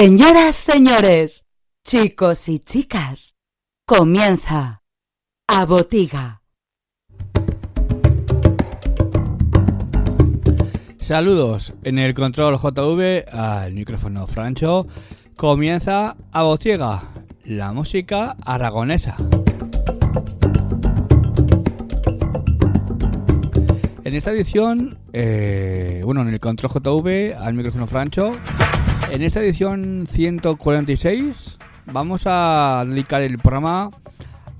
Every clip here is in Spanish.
Señoras, señores, chicos y chicas, comienza a botiga. Saludos en el control JV al micrófono Francho. Comienza a botiga, la música aragonesa. En esta edición, eh, bueno, en el control JV al micrófono Francho, en esta edición 146 vamos a dedicar el programa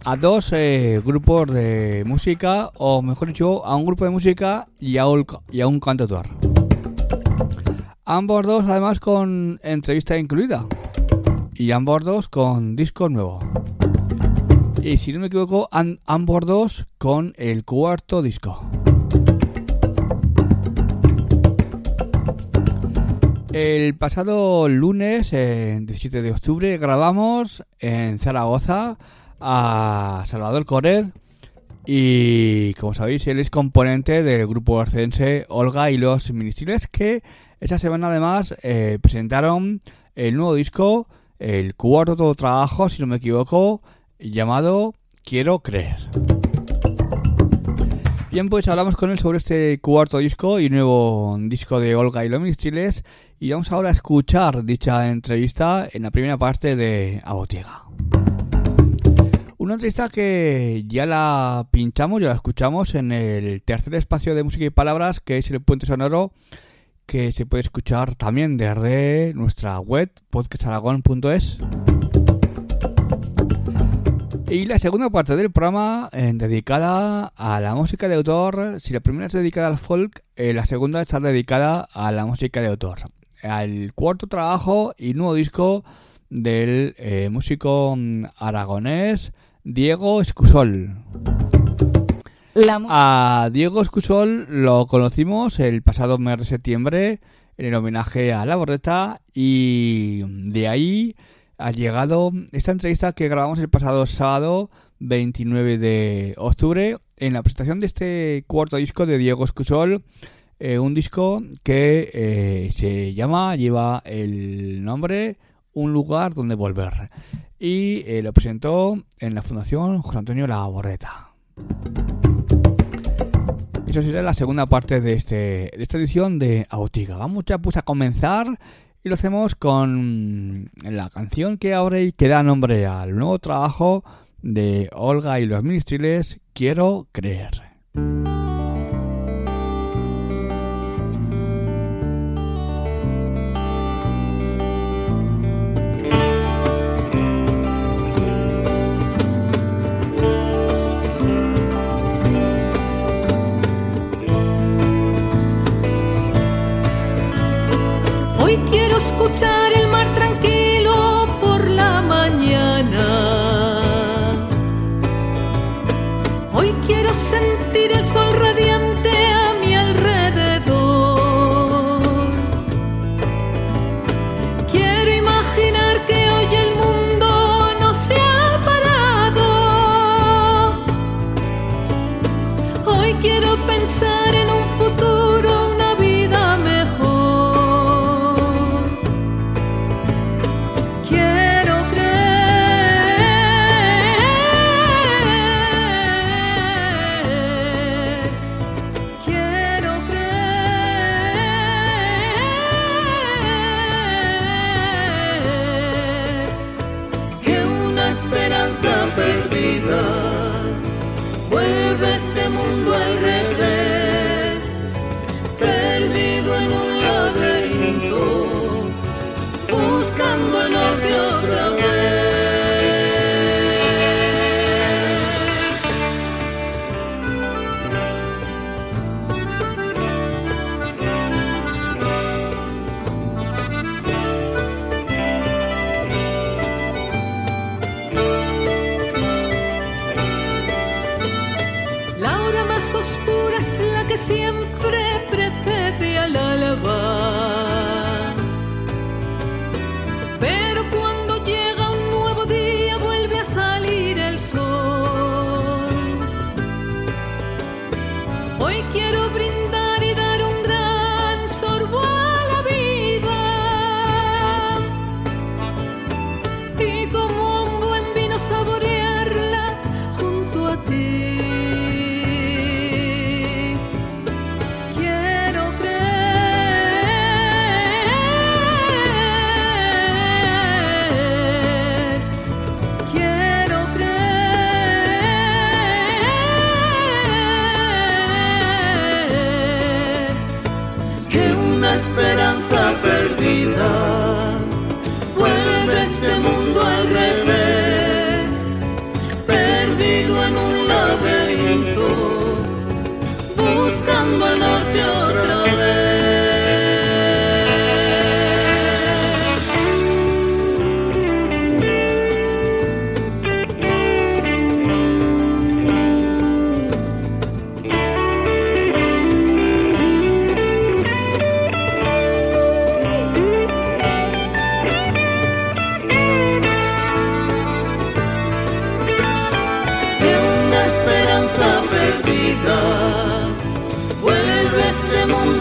a dos eh, grupos de música, o mejor dicho, a un grupo de música y a un, y a un cantautor. Ambos dos además con entrevista incluida. Y ambos dos con disco nuevo. Y si no me equivoco, ambos dos con el cuarto disco. El pasado lunes, eh, 17 de octubre, grabamos en Zaragoza a Salvador Cored y, como sabéis, él es componente del grupo arcense Olga y los Ministriles que esa semana además eh, presentaron el nuevo disco, el cuarto trabajo, si no me equivoco, llamado Quiero Creer. Bien, pues hablamos con él sobre este cuarto disco y nuevo disco de Olga y los Ministriles y vamos ahora a escuchar dicha entrevista en la primera parte de Abotiega. Una entrevista que ya la pinchamos, ya la escuchamos en el tercer espacio de música y palabras, que es el puente sonoro, que se puede escuchar también desde nuestra web, podcastaragón.es. Y la segunda parte del programa eh, dedicada a la música de autor. Si la primera es dedicada al folk, eh, la segunda está dedicada a la música de autor. Al cuarto trabajo y nuevo disco del eh, músico mm, aragonés Diego Escusol. La A Diego Escusol lo conocimos el pasado mes de septiembre en el homenaje a la borreta y de ahí ha llegado esta entrevista que grabamos el pasado sábado 29 de octubre en la presentación de este cuarto disco de Diego Escusol, eh, un disco que eh, se llama, lleva el nombre Un lugar donde volver y eh, lo presentó en la Fundación José Antonio La Borreta. Eso será la segunda parte de, este, de esta edición de Autiga. Vamos ya pues a comenzar y lo hacemos con la canción que abre y que da nombre al nuevo trabajo de Olga y los Ministriles, Quiero Creer. Quiero la que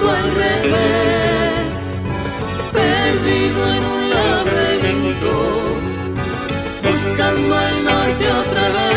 al revés, perdido en un laberinto, buscando el norte otra vez.